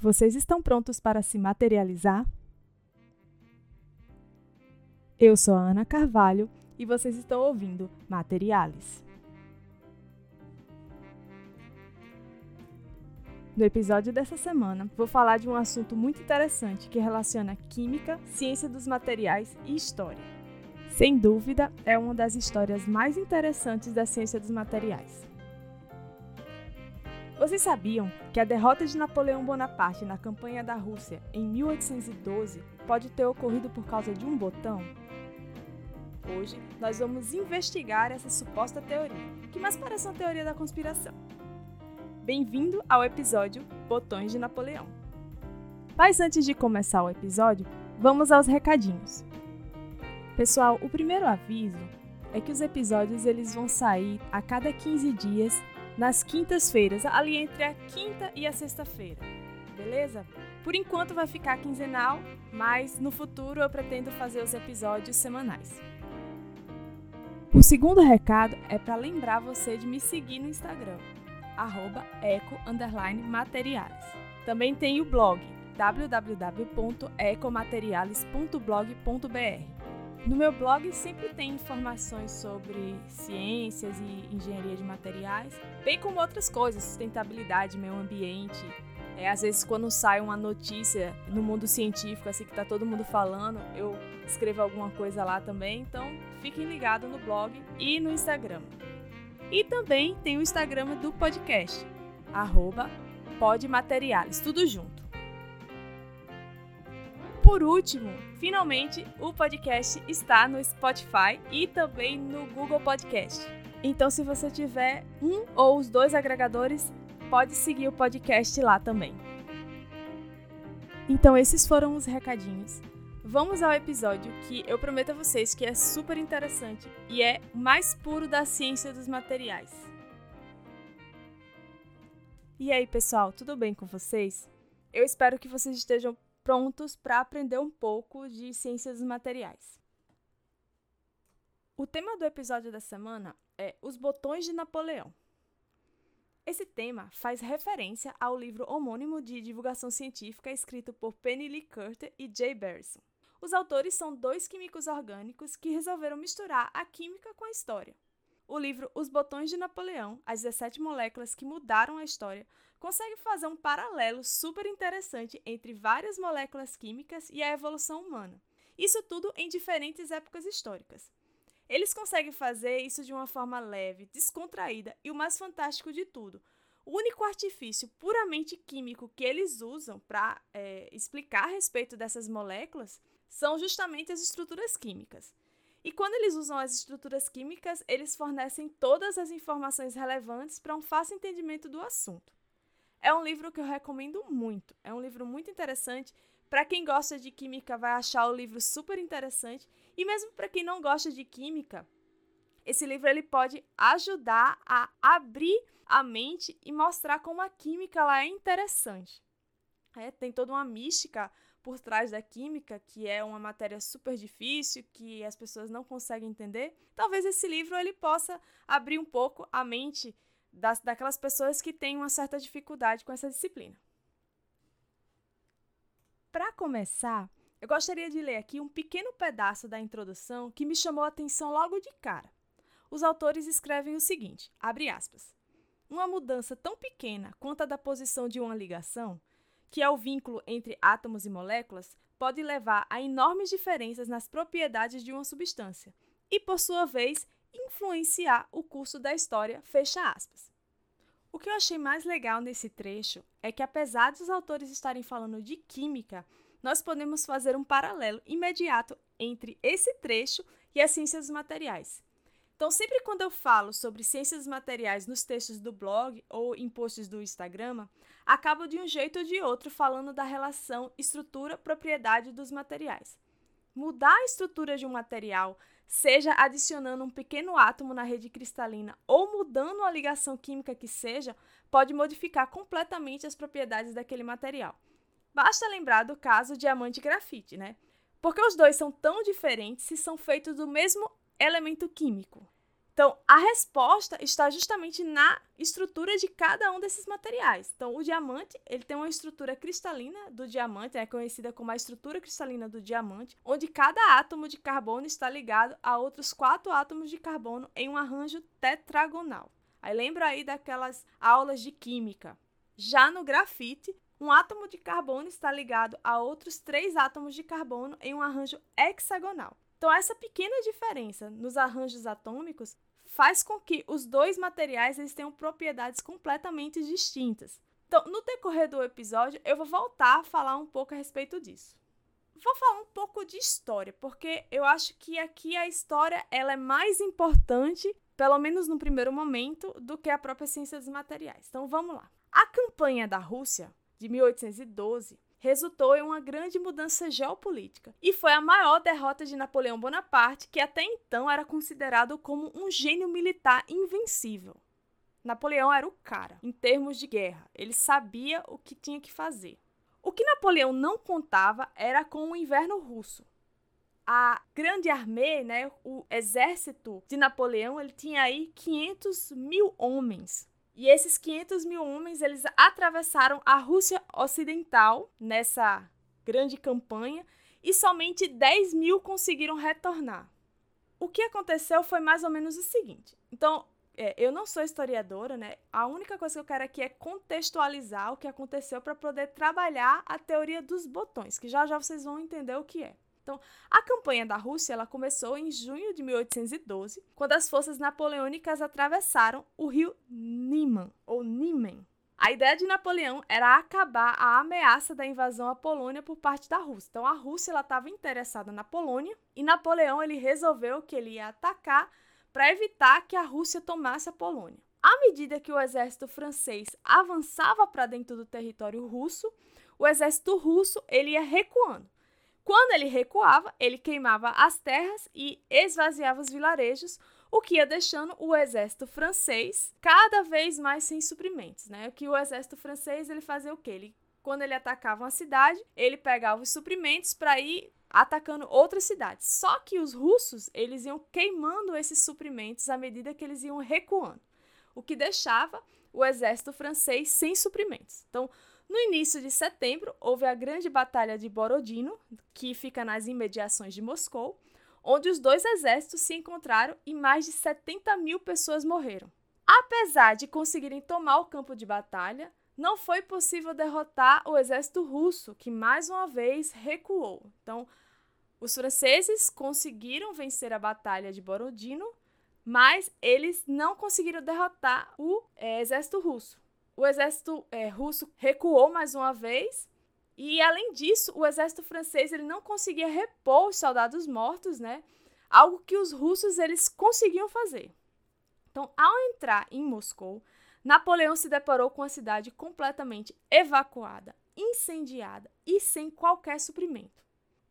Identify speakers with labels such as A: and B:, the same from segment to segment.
A: Vocês estão prontos para se materializar? Eu sou a Ana Carvalho e vocês estão ouvindo Materiales. No episódio dessa semana, vou falar de um assunto muito interessante que relaciona química, ciência dos materiais e história. Sem dúvida, é uma das histórias mais interessantes da ciência dos materiais. Vocês sabiam que a derrota de Napoleão Bonaparte na campanha da Rússia em 1812 pode ter ocorrido por causa de um botão? Hoje nós vamos investigar essa suposta teoria, que mais parece uma teoria da conspiração. Bem-vindo ao episódio Botões de Napoleão. Mas antes de começar o episódio, vamos aos recadinhos. Pessoal, o primeiro aviso é que os episódios eles vão sair a cada 15 dias nas quintas-feiras, ali entre a quinta e a sexta-feira. Beleza? Por enquanto vai ficar quinzenal, mas no futuro eu pretendo fazer os episódios semanais. O segundo recado é para lembrar você de me seguir no Instagram, eco_materiales. Também tem o blog www.ecomateriales.blog.br no meu blog sempre tem informações sobre ciências e engenharia de materiais, bem como outras coisas, sustentabilidade, meio ambiente. É, às vezes quando sai uma notícia no mundo científico, assim que tá todo mundo falando, eu escrevo alguma coisa lá também, então fiquem ligados no blog e no Instagram. E também tem o Instagram do podcast, arroba podmateriales, tudo junto. Por último, finalmente o podcast está no Spotify e também no Google Podcast. Então, se você tiver um ou os dois agregadores, pode seguir o podcast lá também. Então, esses foram os recadinhos. Vamos ao episódio que eu prometo a vocês que é super interessante e é mais puro da ciência dos materiais. E aí, pessoal, tudo bem com vocês? Eu espero que vocês estejam prontos para aprender um pouco de ciências materiais. O tema do episódio da semana é Os Botões de Napoleão. Esse tema faz referência ao livro homônimo de divulgação científica escrito por Penny Lee Curter e Jay Barrison. Os autores são dois químicos orgânicos que resolveram misturar a química com a história. O livro Os Botões de Napoleão, as 17 moléculas que mudaram a história, consegue fazer um paralelo super interessante entre várias moléculas químicas e a evolução humana. Isso tudo em diferentes épocas históricas. Eles conseguem fazer isso de uma forma leve, descontraída e o mais fantástico de tudo. O único artifício puramente químico que eles usam para é, explicar a respeito dessas moléculas são justamente as estruturas químicas. E quando eles usam as estruturas químicas, eles fornecem todas as informações relevantes para um fácil entendimento do assunto. É um livro que eu recomendo muito. É um livro muito interessante. Para quem gosta de química, vai achar o livro super interessante. E mesmo para quem não gosta de química, esse livro ele pode ajudar a abrir a mente e mostrar como a química lá é interessante. É, tem toda uma mística por trás da química, que é uma matéria super difícil, que as pessoas não conseguem entender. Talvez esse livro ele possa abrir um pouco a mente das, daquelas pessoas que têm uma certa dificuldade com essa disciplina. Para começar, eu gostaria de ler aqui um pequeno pedaço da introdução que me chamou a atenção logo de cara. Os autores escrevem o seguinte: abre aspas. Uma mudança tão pequena quanto a da posição de uma ligação, que é o vínculo entre átomos e moléculas, pode levar a enormes diferenças nas propriedades de uma substância e, por sua vez, influenciar o curso da história, fecha aspas. O que eu achei mais legal nesse trecho é que, apesar dos autores estarem falando de química, nós podemos fazer um paralelo imediato entre esse trecho e as ciências dos materiais. Então, sempre quando eu falo sobre ciências materiais nos textos do blog ou em posts do Instagram, acabo de um jeito ou de outro falando da relação estrutura-propriedade dos materiais. Mudar a estrutura de um material seja adicionando um pequeno átomo na rede cristalina ou mudando a ligação química que seja, pode modificar completamente as propriedades daquele material. Basta lembrar do caso diamante e grafite, né? Porque os dois são tão diferentes se são feitos do mesmo elemento químico. Então, a resposta está justamente na estrutura de cada um desses materiais. Então, o diamante, ele tem uma estrutura cristalina do diamante, é conhecida como a estrutura cristalina do diamante, onde cada átomo de carbono está ligado a outros quatro átomos de carbono em um arranjo tetragonal. Aí lembra aí daquelas aulas de química. Já no grafite, um átomo de carbono está ligado a outros três átomos de carbono em um arranjo hexagonal. Então, essa pequena diferença nos arranjos atômicos faz com que os dois materiais eles tenham propriedades completamente distintas. Então, no decorrer do episódio, eu vou voltar a falar um pouco a respeito disso. Vou falar um pouco de história, porque eu acho que aqui a história ela é mais importante, pelo menos no primeiro momento, do que a própria ciência dos materiais. Então, vamos lá. A campanha da Rússia de 1812 resultou em uma grande mudança geopolítica e foi a maior derrota de Napoleão Bonaparte, que até então era considerado como um gênio militar invencível. Napoleão era o cara em termos de guerra, ele sabia o que tinha que fazer. O que Napoleão não contava era com o inverno russo. A grande armée, né, o exército de Napoleão, ele tinha aí 500 mil homens, e esses 500 mil homens, eles atravessaram a Rússia Ocidental nessa grande campanha e somente 10 mil conseguiram retornar. O que aconteceu foi mais ou menos o seguinte. Então, é, eu não sou historiadora, né? A única coisa que eu quero aqui é contextualizar o que aconteceu para poder trabalhar a teoria dos botões, que já já vocês vão entender o que é. Então, a campanha da Rússia ela começou em junho de 1812, quando as forças napoleônicas atravessaram o rio Niemen, ou Niemen. A ideia de Napoleão era acabar a ameaça da invasão à Polônia por parte da Rússia. Então, a Rússia estava interessada na Polônia e Napoleão ele resolveu que ele ia atacar para evitar que a Rússia tomasse a Polônia. À medida que o exército francês avançava para dentro do território russo, o exército russo ele ia recuando. Quando ele recuava, ele queimava as terras e esvaziava os vilarejos, o que ia deixando o exército francês cada vez mais sem suprimentos, né? Que o exército francês ele fazia o quê? Ele, quando ele atacava uma cidade, ele pegava os suprimentos para ir atacando outras cidades. Só que os russos, eles iam queimando esses suprimentos à medida que eles iam recuando, o que deixava o exército francês sem suprimentos. Então, no início de setembro, houve a grande batalha de Borodino, que fica nas imediações de Moscou, onde os dois exércitos se encontraram e mais de 70 mil pessoas morreram. Apesar de conseguirem tomar o campo de batalha, não foi possível derrotar o exército russo, que mais uma vez recuou. Então, os franceses conseguiram vencer a batalha de Borodino, mas eles não conseguiram derrotar o é, exército russo o exército é, russo recuou mais uma vez. E além disso, o exército francês ele não conseguia repor os soldados mortos, né? Algo que os russos eles conseguiam fazer. Então, ao entrar em Moscou, Napoleão se deparou com a cidade completamente evacuada, incendiada e sem qualquer suprimento.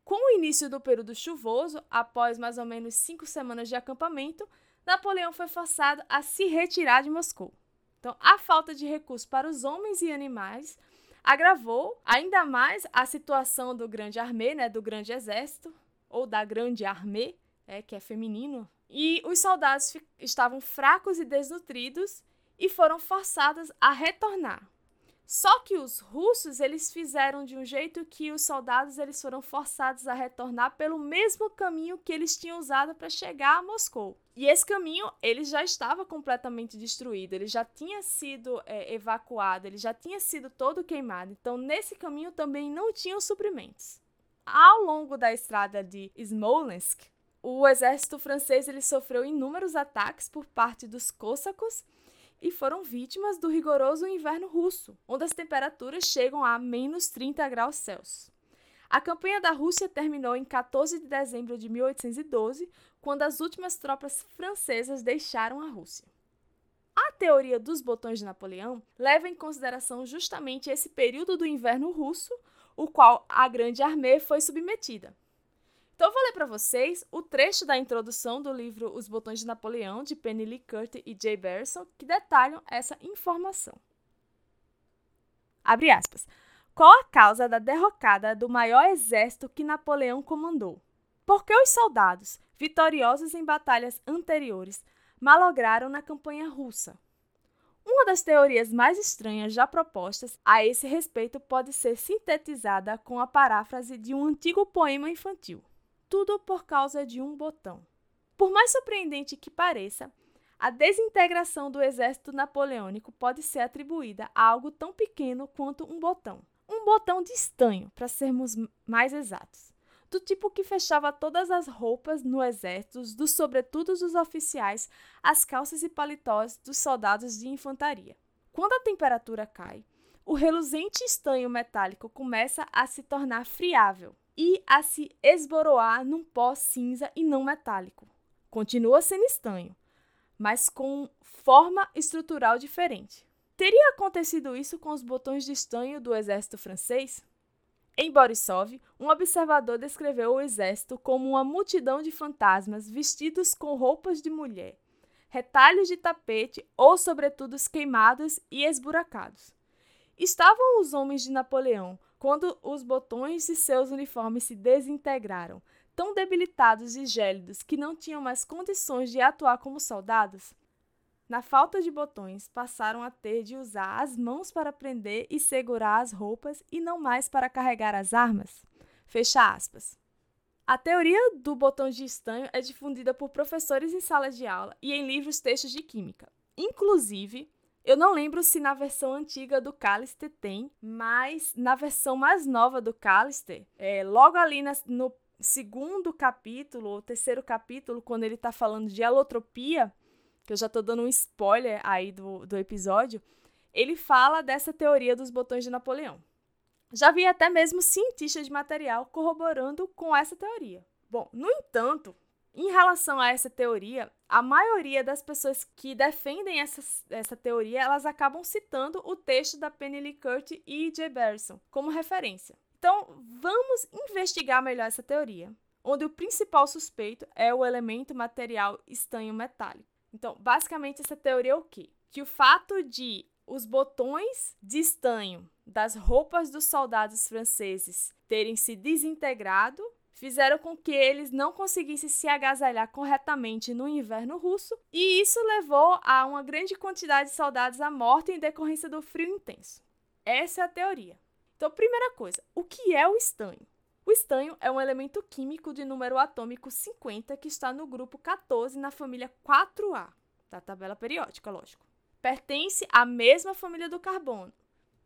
A: Com o início do período chuvoso, após mais ou menos cinco semanas de acampamento, Napoleão foi forçado a se retirar de Moscou. Então, a falta de recursos para os homens e animais agravou ainda mais a situação do grande armê, né, do grande exército, ou da grande armê, é, que é feminino. E os soldados estavam fracos e desnutridos e foram forçados a retornar. Só que os russos eles fizeram de um jeito que os soldados eles foram forçados a retornar pelo mesmo caminho que eles tinham usado para chegar a Moscou. E esse caminho ele já estava completamente destruído, ele já tinha sido é, evacuado, ele já tinha sido todo queimado. Então nesse caminho também não tinham suprimentos. Ao longo da estrada de Smolensk, o exército francês ele sofreu inúmeros ataques por parte dos cossacos e foram vítimas do rigoroso inverno russo, onde as temperaturas chegam a menos 30 graus Celsius. A campanha da Rússia terminou em 14 de dezembro de 1812, quando as últimas tropas francesas deixaram a Rússia. A teoria dos botões de Napoleão leva em consideração justamente esse período do inverno russo, o qual a Grande Armée foi submetida. Então, vou ler para vocês o trecho da introdução do livro Os Botões de Napoleão, de Penny Lee Curtin e Jay Berson, que detalham essa informação. Abre aspas. Qual a causa da derrocada do maior exército que Napoleão comandou? Porque os soldados, vitoriosos em batalhas anteriores, malograram na campanha russa. Uma das teorias mais estranhas já propostas a esse respeito pode ser sintetizada com a paráfrase de um antigo poema infantil: Tudo por causa de um botão. Por mais surpreendente que pareça, a desintegração do exército napoleônico pode ser atribuída a algo tão pequeno quanto um botão. Um botão de estanho, para sermos mais exatos do tipo que fechava todas as roupas no exército, dos sobretudos dos oficiais, as calças e paletós dos soldados de infantaria. Quando a temperatura cai, o reluzente estanho metálico começa a se tornar friável e a se esboroar num pó cinza e não metálico. Continua sendo estanho, mas com forma estrutural diferente. Teria acontecido isso com os botões de estanho do exército francês? Em Borisov, um observador descreveu o exército como uma multidão de fantasmas vestidos com roupas de mulher, retalhos de tapete ou sobretudos queimados e esburacados. Estavam os homens de Napoleão quando os botões de seus uniformes se desintegraram, tão debilitados e gélidos que não tinham mais condições de atuar como soldados? Na falta de botões, passaram a ter de usar as mãos para prender e segurar as roupas e não mais para carregar as armas. Fecha aspas. A teoria do botão de estanho é difundida por professores em salas de aula e em livros textos de química. Inclusive, eu não lembro se na versão antiga do Callister tem, mas na versão mais nova do Callister, é, logo ali na, no segundo capítulo, ou terceiro capítulo, quando ele está falando de alotropia, que eu já estou dando um spoiler aí do, do episódio, ele fala dessa teoria dos botões de Napoleão. Já vi até mesmo cientistas de material corroborando com essa teoria. Bom, no entanto, em relação a essa teoria, a maioria das pessoas que defendem essa, essa teoria, elas acabam citando o texto da Penny Lee Kurt e J. Barrison como referência. Então, vamos investigar melhor essa teoria, onde o principal suspeito é o elemento material estanho metálico. Então, basicamente, essa teoria é o quê? Que o fato de os botões de estanho das roupas dos soldados franceses terem se desintegrado fizeram com que eles não conseguissem se agasalhar corretamente no inverno russo, e isso levou a uma grande quantidade de soldados à morte em decorrência do frio intenso. Essa é a teoria. Então, primeira coisa, o que é o estanho? O estanho é um elemento químico de número atômico 50 que está no grupo 14 na família 4A, da tabela periódica, lógico. Pertence à mesma família do carbono.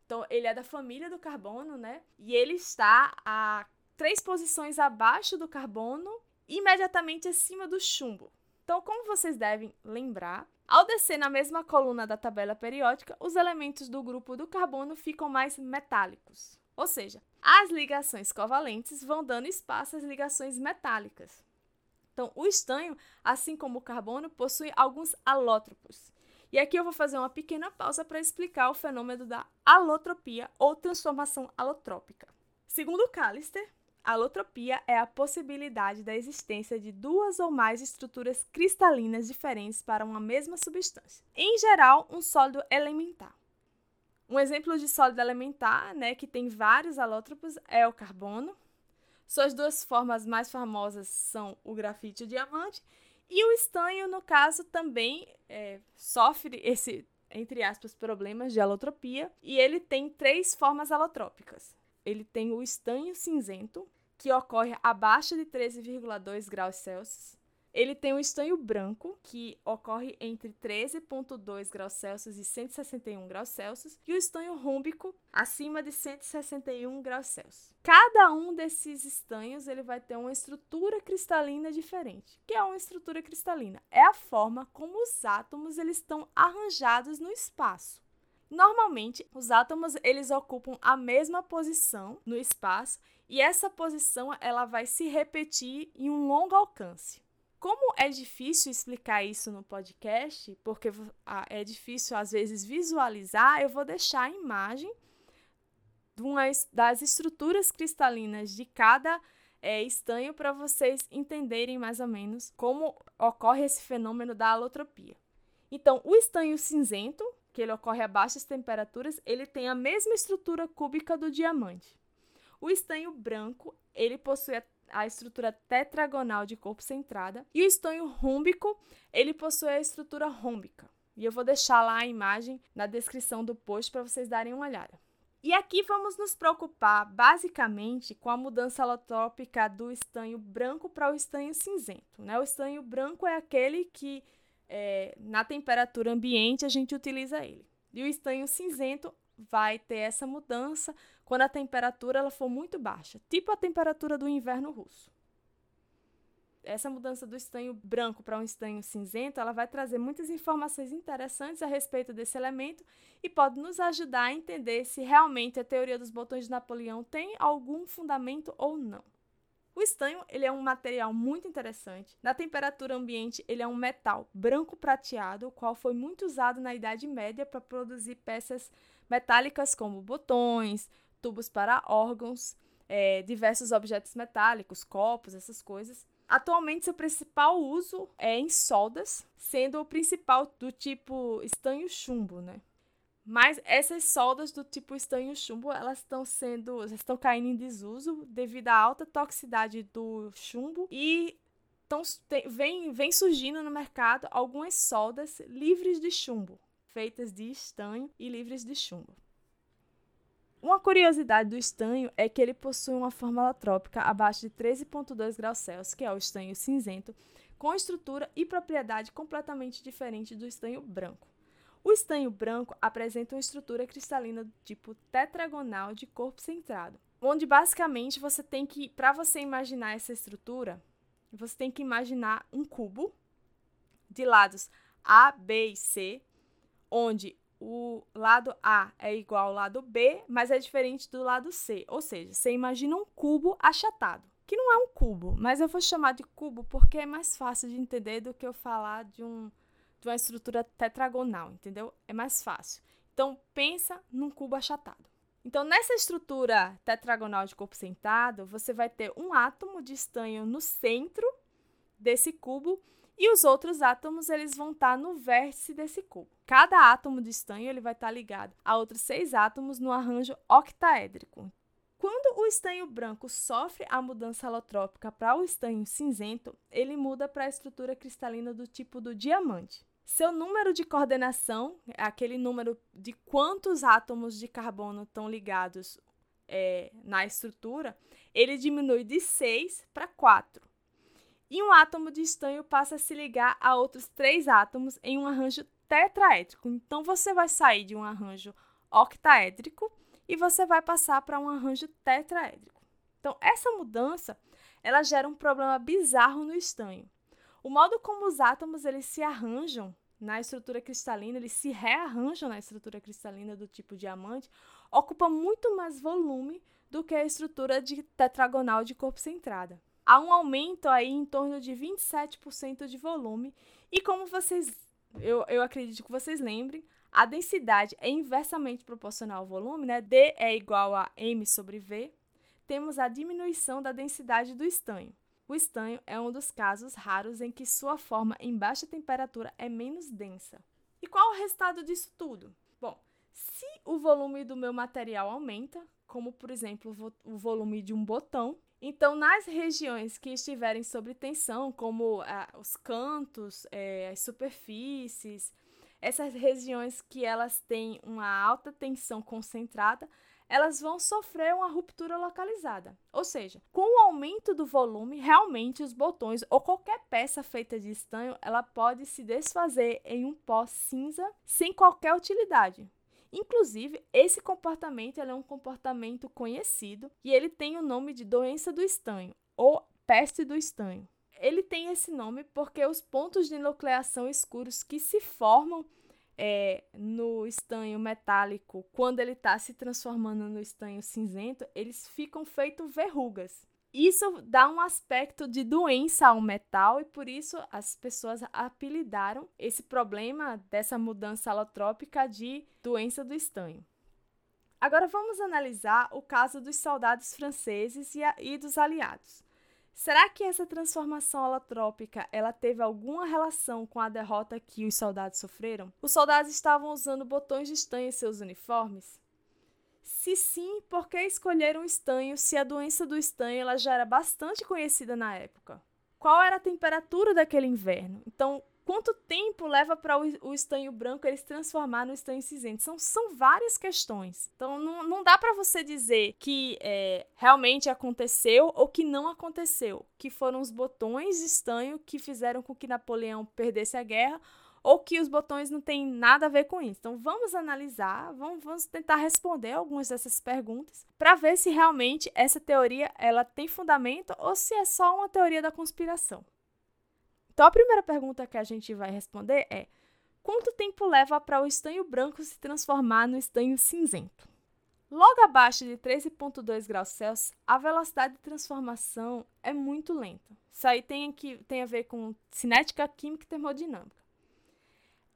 A: Então, ele é da família do carbono, né? E ele está a três posições abaixo do carbono, imediatamente acima do chumbo. Então, como vocês devem lembrar, ao descer na mesma coluna da tabela periódica, os elementos do grupo do carbono ficam mais metálicos. Ou seja, as ligações covalentes vão dando espaço às ligações metálicas. Então, o estanho, assim como o carbono, possui alguns alótropos. E aqui eu vou fazer uma pequena pausa para explicar o fenômeno da alotropia ou transformação alotrópica. Segundo Callister, a alotropia é a possibilidade da existência de duas ou mais estruturas cristalinas diferentes para uma mesma substância, em geral, um sólido elementar. Um exemplo de sólido elementar, né, que tem vários alótropos, é o carbono. Suas duas formas mais famosas são o grafite e o diamante. E o estanho, no caso, também é, sofre esse, entre aspas, problemas de alotropia. E ele tem três formas alotrópicas. Ele tem o estanho cinzento, que ocorre abaixo de 13,2 graus Celsius. Ele tem o estanho branco, que ocorre entre 13,2 graus Celsius e 161 graus Celsius, e o estanho rúmbico, acima de 161 graus Celsius. Cada um desses estanhos ele vai ter uma estrutura cristalina diferente. O que é uma estrutura cristalina? É a forma como os átomos eles estão arranjados no espaço. Normalmente, os átomos eles ocupam a mesma posição no espaço e essa posição ela vai se repetir em um longo alcance. Como é difícil explicar isso no podcast, porque é difícil às vezes visualizar, eu vou deixar a imagem das estruturas cristalinas de cada é, estanho para vocês entenderem mais ou menos como ocorre esse fenômeno da alotropia. Então, o estanho cinzento, que ele ocorre a baixas temperaturas, ele tem a mesma estrutura cúbica do diamante. O estanho branco, ele possui a estrutura tetragonal de corpo centrada. E o estanho rômbico, ele possui a estrutura rômbica. E eu vou deixar lá a imagem na descrição do post para vocês darem uma olhada. E aqui vamos nos preocupar basicamente com a mudança alotrópica do estanho branco para o estanho cinzento. Né? O estanho branco é aquele que, é, na temperatura ambiente, a gente utiliza ele. E o estanho cinzento vai ter essa mudança quando a temperatura ela for muito baixa, tipo a temperatura do inverno russo essa mudança do estanho branco para um estanho cinzento, ela vai trazer muitas informações interessantes a respeito desse elemento e pode nos ajudar a entender se realmente a teoria dos botões de Napoleão tem algum fundamento ou não. O estanho ele é um material muito interessante. Na temperatura ambiente, ele é um metal branco prateado, o qual foi muito usado na Idade Média para produzir peças metálicas como botões, tubos para órgãos, é, diversos objetos metálicos, copos, essas coisas. Atualmente, seu principal uso é em soldas, sendo o principal do tipo estanho chumbo, né? Mas essas soldas do tipo estanho chumbo, elas estão sendo, estão caindo em desuso devido à alta toxicidade do chumbo e tão, tem, vem, vem surgindo no mercado algumas soldas livres de chumbo, feitas de estanho e livres de chumbo. Uma curiosidade do estanho é que ele possui uma fórmula trópica abaixo de 13,2 graus Celsius, que é o estanho cinzento, com estrutura e propriedade completamente diferente do estanho branco. O estanho branco apresenta uma estrutura cristalina do tipo tetragonal de corpo centrado, onde basicamente você tem que, para você imaginar essa estrutura, você tem que imaginar um cubo de lados A, B e C, onde o lado A é igual ao lado B, mas é diferente do lado C. Ou seja, você imagina um cubo achatado, que não é um cubo, mas eu vou chamar de cubo porque é mais fácil de entender do que eu falar de, um, de uma estrutura tetragonal, entendeu? É mais fácil. Então, pensa num cubo achatado. Então, nessa estrutura tetragonal de corpo sentado, você vai ter um átomo de estanho no centro desse cubo e os outros átomos eles vão estar no vértice desse cubo. Cada átomo de estanho ele vai estar ligado a outros seis átomos no arranjo octaédrico. Quando o estanho branco sofre a mudança alotrópica para o estanho cinzento, ele muda para a estrutura cristalina do tipo do diamante. Seu número de coordenação, aquele número de quantos átomos de carbono estão ligados é, na estrutura, ele diminui de 6 para 4 e um átomo de estanho passa a se ligar a outros três átomos em um arranjo tetraédrico. Então você vai sair de um arranjo octaédrico e você vai passar para um arranjo tetraédrico. Então essa mudança, ela gera um problema bizarro no estanho. O modo como os átomos eles se arranjam na estrutura cristalina, eles se rearranjam na estrutura cristalina do tipo diamante, ocupa muito mais volume do que a estrutura de tetragonal de corpo centrada há um aumento aí em torno de 27% de volume. E como vocês, eu, eu acredito que vocês lembrem, a densidade é inversamente proporcional ao volume, né? D é igual a M sobre V. Temos a diminuição da densidade do estanho. O estanho é um dos casos raros em que sua forma em baixa temperatura é menos densa. E qual o resultado disso tudo? Bom, se o volume do meu material aumenta, como por exemplo o volume de um botão, então, nas regiões que estiverem sob tensão, como ah, os cantos, é, as superfícies, essas regiões que elas têm uma alta tensão concentrada, elas vão sofrer uma ruptura localizada. Ou seja, com o aumento do volume, realmente os botões ou qualquer peça feita de estanho, ela pode se desfazer em um pó cinza sem qualquer utilidade. Inclusive, esse comportamento é um comportamento conhecido e ele tem o nome de doença do estanho ou peste do estanho. Ele tem esse nome porque os pontos de nucleação escuros que se formam é, no estanho metálico, quando ele está se transformando no estanho cinzento, eles ficam feitos verrugas. Isso dá um aspecto de doença ao metal e por isso as pessoas apelidaram esse problema dessa mudança alotrópica de doença do estanho. Agora vamos analisar o caso dos soldados franceses e, a, e dos aliados. Será que essa transformação alotrópica ela teve alguma relação com a derrota que os soldados sofreram? Os soldados estavam usando botões de estanho em seus uniformes? Se sim, por que escolheram o estanho se a doença do estanho ela já era bastante conhecida na época? Qual era a temperatura daquele inverno? Então, quanto tempo leva para o estanho branco ele se transformar no estanho cinzento? São, são várias questões. Então, não, não dá para você dizer que é, realmente aconteceu ou que não aconteceu, que foram os botões de estanho que fizeram com que Napoleão perdesse a guerra ou que os botões não têm nada a ver com isso. Então, vamos analisar, vamos, vamos tentar responder algumas dessas perguntas para ver se realmente essa teoria ela tem fundamento ou se é só uma teoria da conspiração. Então, a primeira pergunta que a gente vai responder é: quanto tempo leva para o estanho branco se transformar no estanho cinzento? Logo abaixo de 13,2 graus Celsius, a velocidade de transformação é muito lenta. Isso aí tem, que, tem a ver com cinética, química e termodinâmica.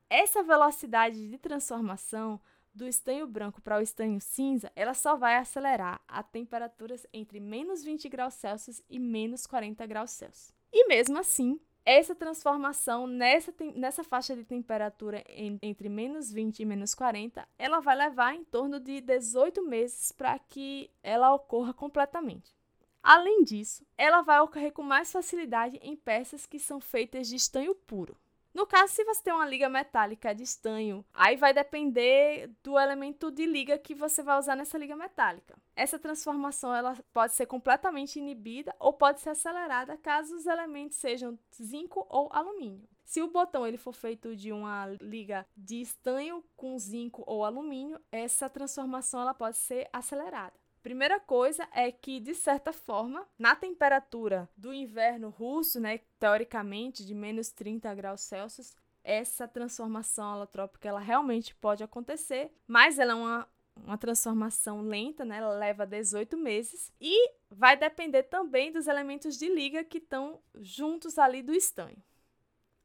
A: Essa velocidade de transformação do estanho branco para o estanho cinza, ela só vai acelerar a temperaturas entre menos 20 graus Celsius e menos 40 graus Celsius. E mesmo assim, essa transformação nessa, nessa faixa de temperatura em, entre menos 20 e menos 40, ela vai levar em torno de 18 meses para que ela ocorra completamente. Além disso, ela vai ocorrer com mais facilidade em peças que são feitas de estanho puro. No caso, se você tem uma liga metálica de estanho, aí vai depender do elemento de liga que você vai usar nessa liga metálica. Essa transformação ela pode ser completamente inibida ou pode ser acelerada caso os elementos sejam zinco ou alumínio. Se o botão ele for feito de uma liga de estanho com zinco ou alumínio, essa transformação ela pode ser acelerada. Primeira coisa é que, de certa forma, na temperatura do inverno russo, né, teoricamente de menos 30 graus Celsius, essa transformação alotrópica ela realmente pode acontecer, mas ela é uma, uma transformação lenta, né? ela leva 18 meses e vai depender também dos elementos de liga que estão juntos ali do estanho.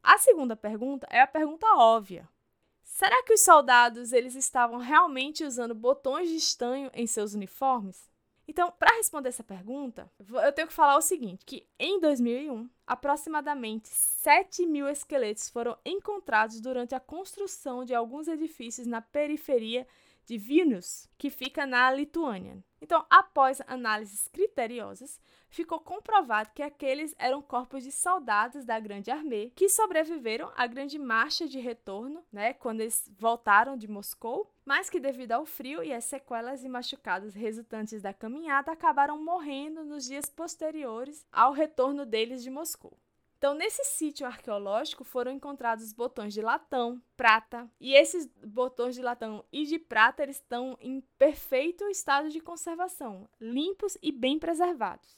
A: A segunda pergunta é a pergunta óbvia. Será que os soldados eles estavam realmente usando botões de estanho em seus uniformes? Então, para responder essa pergunta, eu tenho que falar o seguinte: que em 2001, aproximadamente 7 mil esqueletos foram encontrados durante a construção de alguns edifícios na periferia de Vilnius, que fica na Lituânia. Então, após análises criteriosas, ficou comprovado que aqueles eram corpos de soldados da Grande Armée que sobreviveram à grande marcha de retorno, né, quando eles voltaram de Moscou, mas que devido ao frio e às sequelas e machucados resultantes da caminhada acabaram morrendo nos dias posteriores ao retorno deles de Moscou. Então, nesse sítio arqueológico foram encontrados botões de latão, prata, e esses botões de latão e de prata eles estão em perfeito estado de conservação, limpos e bem preservados.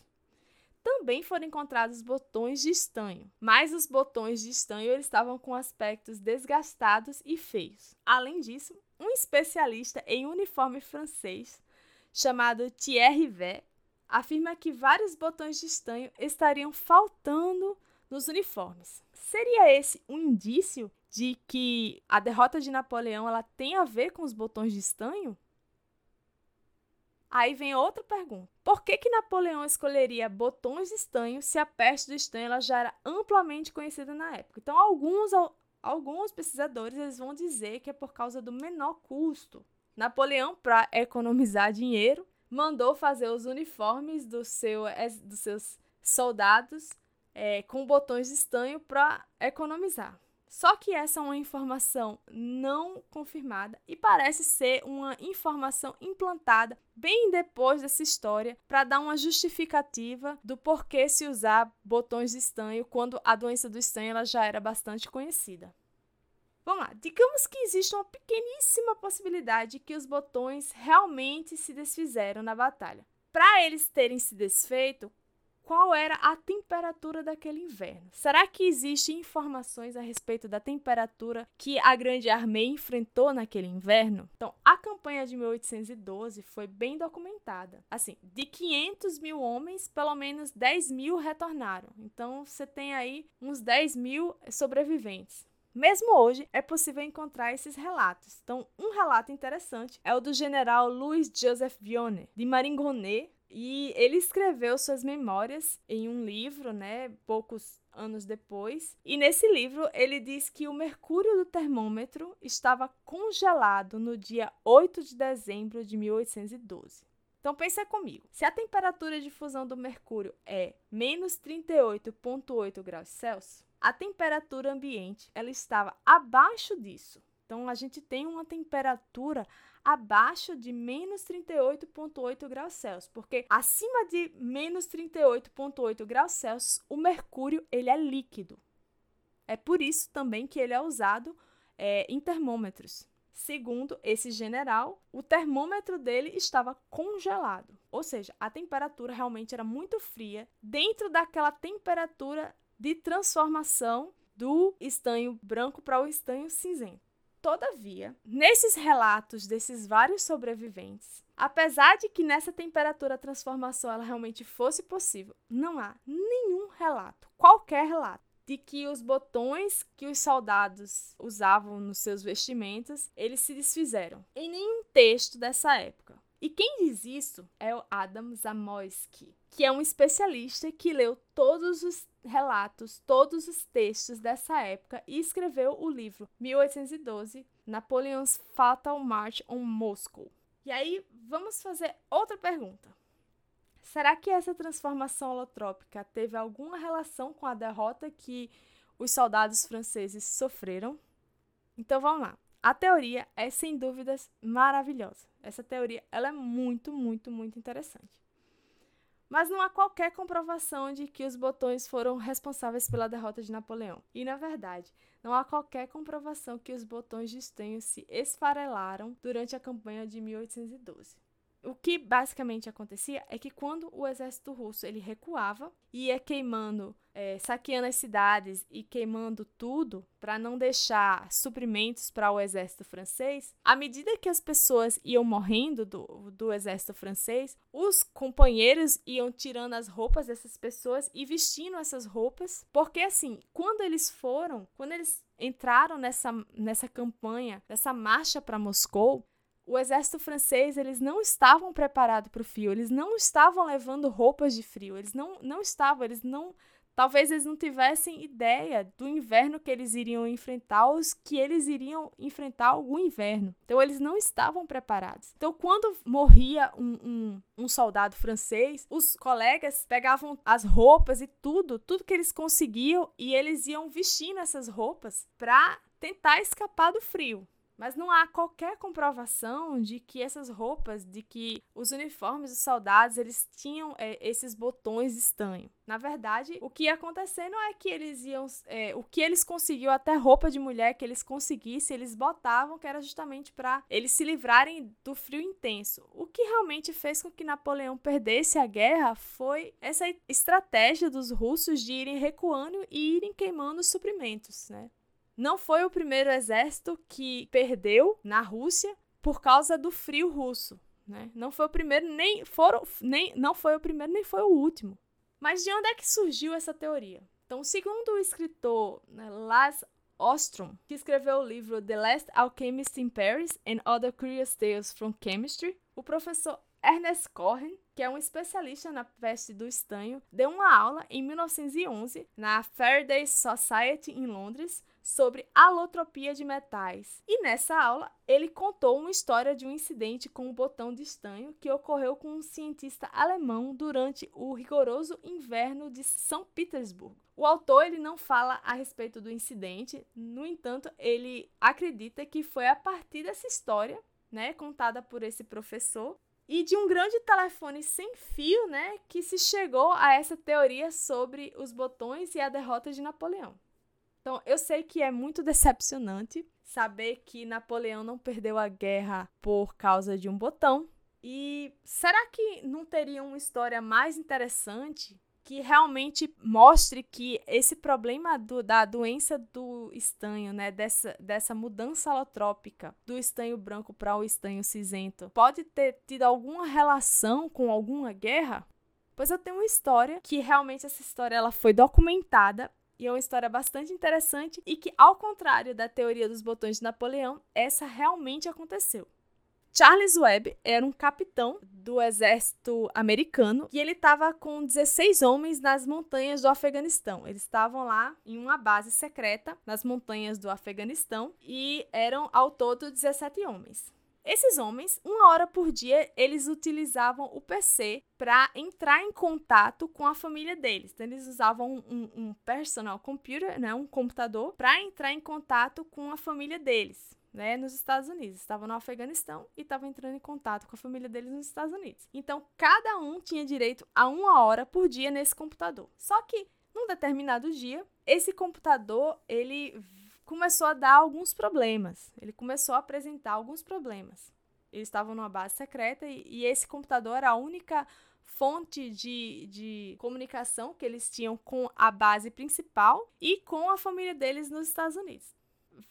A: Também foram encontrados botões de estanho, mas os botões de estanho eles estavam com aspectos desgastados e feios. Além disso, um especialista em uniforme francês chamado Thierry Vé afirma que vários botões de estanho estariam faltando nos uniformes. Seria esse um indício de que a derrota de Napoleão ela tem a ver com os botões de estanho? Aí vem outra pergunta. Por que, que Napoleão escolheria botões de estanho se a peste do estanho ela já era amplamente conhecida na época? Então, alguns, alguns pesquisadores eles vão dizer que é por causa do menor custo. Napoleão, para economizar dinheiro, mandou fazer os uniformes do seu, dos seus soldados é, com botões de estanho para economizar. Só que essa é uma informação não confirmada e parece ser uma informação implantada bem depois dessa história para dar uma justificativa do porquê se usar botões de estanho quando a doença do estanho ela já era bastante conhecida. Vamos lá, digamos que existe uma pequeníssima possibilidade que os botões realmente se desfizeram na batalha. Para eles terem se desfeito, qual era a temperatura daquele inverno. Será que existem informações a respeito da temperatura que a Grande Armée enfrentou naquele inverno? Então, a campanha de 1812 foi bem documentada. Assim, de 500 mil homens, pelo menos 10 mil retornaram. Então, você tem aí uns 10 mil sobreviventes. Mesmo hoje, é possível encontrar esses relatos. Então, um relato interessante é o do general Louis Joseph Vionnet, de Maringonnet, E ele escreveu suas memórias em um livro, né, poucos anos depois. E nesse livro ele diz que o mercúrio do termômetro estava congelado no dia 8 de dezembro de 1812. Então pensa comigo, se a temperatura de fusão do mercúrio é menos 38,8 graus Celsius, a temperatura ambiente ela estava abaixo disso. Então a gente tem uma temperatura abaixo de menos 38,8 graus Celsius, porque acima de menos 38,8 graus Celsius, o mercúrio ele é líquido. É por isso também que ele é usado é, em termômetros. Segundo esse general, o termômetro dele estava congelado, ou seja, a temperatura realmente era muito fria dentro daquela temperatura de transformação do estanho branco para o estanho cinzento. Todavia, nesses relatos desses vários sobreviventes, apesar de que nessa temperatura a transformação ela realmente fosse possível, não há nenhum relato, qualquer relato, de que os botões que os soldados usavam nos seus vestimentos, eles se desfizeram. Em nenhum texto dessa época. E quem diz isso é o Adam Zamoyski, que é um especialista que leu todos os relatos, todos os textos dessa época e escreveu o livro 1812, Napoleon's Fatal March on Moscow. E aí, vamos fazer outra pergunta. Será que essa transformação holotrópica teve alguma relação com a derrota que os soldados franceses sofreram? Então vamos lá. A teoria é sem dúvidas maravilhosa. Essa teoria ela é muito, muito, muito interessante. Mas não há qualquer comprovação de que os botões foram responsáveis pela derrota de Napoleão. E, na verdade, não há qualquer comprovação que os botões de estanho se esfarelaram durante a campanha de 1812 o que basicamente acontecia é que quando o exército russo ele recuava ia queimando, é, saqueando as cidades e queimando tudo para não deixar suprimentos para o exército francês, à medida que as pessoas iam morrendo do, do exército francês, os companheiros iam tirando as roupas dessas pessoas e vestindo essas roupas, porque assim, quando eles foram, quando eles entraram nessa, nessa campanha, nessa marcha para Moscou, o exército francês eles não estavam preparados para o frio, eles não estavam levando roupas de frio, eles não, não estavam, eles não. Talvez eles não tivessem ideia do inverno que eles iriam enfrentar, os que eles iriam enfrentar algum inverno. Então, eles não estavam preparados. Então, quando morria um, um, um soldado francês, os colegas pegavam as roupas e tudo, tudo que eles conseguiam, e eles iam vestindo essas roupas para tentar escapar do frio. Mas não há qualquer comprovação de que essas roupas, de que os uniformes dos soldados, eles tinham é, esses botões estanho. Na verdade, o que ia acontecendo é que eles iam. É, o que eles conseguiam, até roupa de mulher que eles conseguissem, eles botavam, que era justamente para eles se livrarem do frio intenso. O que realmente fez com que Napoleão perdesse a guerra foi essa estratégia dos russos de irem recuando e irem queimando os suprimentos, né? Não foi o primeiro exército que perdeu na Rússia por causa do frio russo. Né? Não foi o primeiro, nem foram, nem não foi o primeiro, nem foi o último. Mas de onde é que surgiu essa teoria? Então, segundo o escritor né, Lars Ostrom, que escreveu o livro The Last Alchemist in Paris and Other Curious Tales from Chemistry, o professor Ernest Cohen, que é um especialista na peste do estanho, deu uma aula em 1911 na Faraday Society em Londres sobre alotropia de metais. E nessa aula, ele contou uma história de um incidente com um botão de estanho que ocorreu com um cientista alemão durante o rigoroso inverno de São Petersburgo. O autor ele não fala a respeito do incidente, no entanto, ele acredita que foi a partir dessa história, né, contada por esse professor, e de um grande telefone sem fio, né, que se chegou a essa teoria sobre os botões e a derrota de Napoleão. Então, eu sei que é muito decepcionante saber que Napoleão não perdeu a guerra por causa de um botão. E será que não teria uma história mais interessante que realmente mostre que esse problema do, da doença do estanho, né, dessa, dessa mudança alotrópica do estanho branco para o estanho cinzento, pode ter tido alguma relação com alguma guerra? Pois eu tenho uma história que realmente essa história ela foi documentada e é uma história bastante interessante e que, ao contrário da teoria dos botões de Napoleão, essa realmente aconteceu. Charles Webb era um capitão do exército americano e ele estava com 16 homens nas montanhas do Afeganistão. Eles estavam lá em uma base secreta nas montanhas do Afeganistão e eram ao todo 17 homens. Esses homens, uma hora por dia, eles utilizavam o PC para entrar em contato com a família deles. Então, eles usavam um, um personal computer, né, um computador, para entrar em contato com a família deles né, nos Estados Unidos. Estavam no Afeganistão e estavam entrando em contato com a família deles nos Estados Unidos. Então, cada um tinha direito a uma hora por dia nesse computador. Só que, num determinado dia, esse computador, ele começou a dar alguns problemas. Ele começou a apresentar alguns problemas. Eles estavam numa base secreta e, e esse computador era a única fonte de, de comunicação que eles tinham com a base principal e com a família deles nos Estados Unidos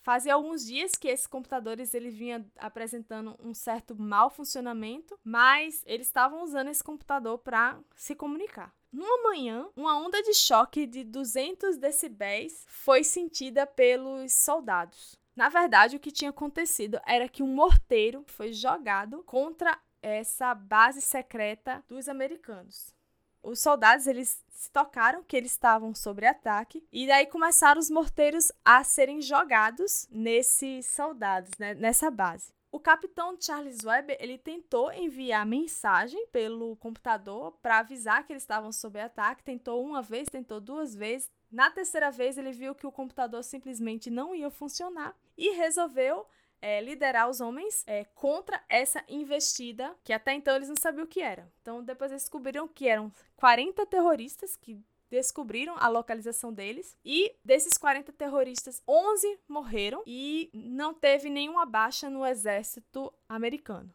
A: fazia alguns dias que esses computadores ele vinha apresentando um certo mau funcionamento, mas eles estavam usando esse computador para se comunicar. Numa manhã, uma onda de choque de 200 decibéis foi sentida pelos soldados. Na verdade, o que tinha acontecido era que um morteiro foi jogado contra essa base secreta dos americanos os soldados eles se tocaram que eles estavam sob ataque e daí começaram os morteiros a serem jogados nesses soldados, né, nessa base. O capitão Charles Webb ele tentou enviar mensagem pelo computador para avisar que eles estavam sob ataque. Tentou uma vez, tentou duas vezes. Na terceira vez ele viu que o computador simplesmente não ia funcionar e resolveu é, liderar os homens é, contra essa investida, que até então eles não sabiam o que era. Então, depois eles descobriram que eram 40 terroristas que descobriram a localização deles e desses 40 terroristas, 11 morreram e não teve nenhuma baixa no exército americano.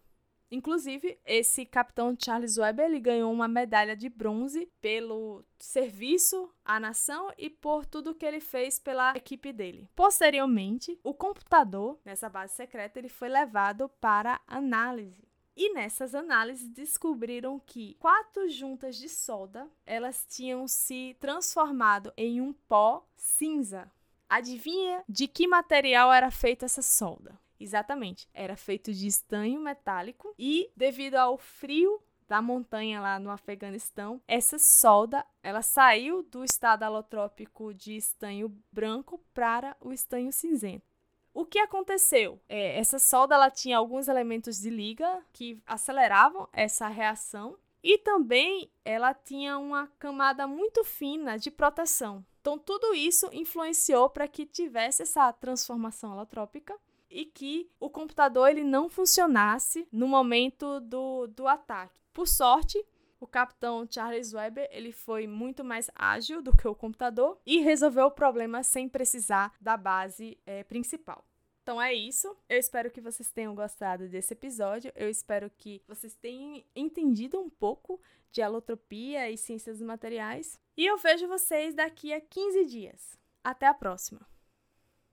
A: Inclusive, esse capitão Charles Webb ele ganhou uma medalha de bronze pelo serviço à nação e por tudo que ele fez pela equipe dele. Posteriormente, o computador nessa base secreta ele foi levado para análise. E nessas análises descobriram que quatro juntas de solda, elas tinham se transformado em um pó cinza. Adivinha de que material era feita essa solda? Exatamente. Era feito de estanho metálico e, devido ao frio da montanha lá no Afeganistão, essa solda ela saiu do estado alotrópico de estanho branco para o estanho cinzento. O que aconteceu? É, essa solda ela tinha alguns elementos de liga que aceleravam essa reação e também ela tinha uma camada muito fina de proteção. Então tudo isso influenciou para que tivesse essa transformação alotrópica e que o computador ele não funcionasse no momento do, do ataque. Por sorte, o capitão Charles Webb ele foi muito mais ágil do que o computador e resolveu o problema sem precisar da base é, principal. Então é isso. Eu espero que vocês tenham gostado desse episódio. Eu espero que vocês tenham entendido um pouco de alotropia e ciências dos materiais. E eu vejo vocês daqui a 15 dias. Até a próxima!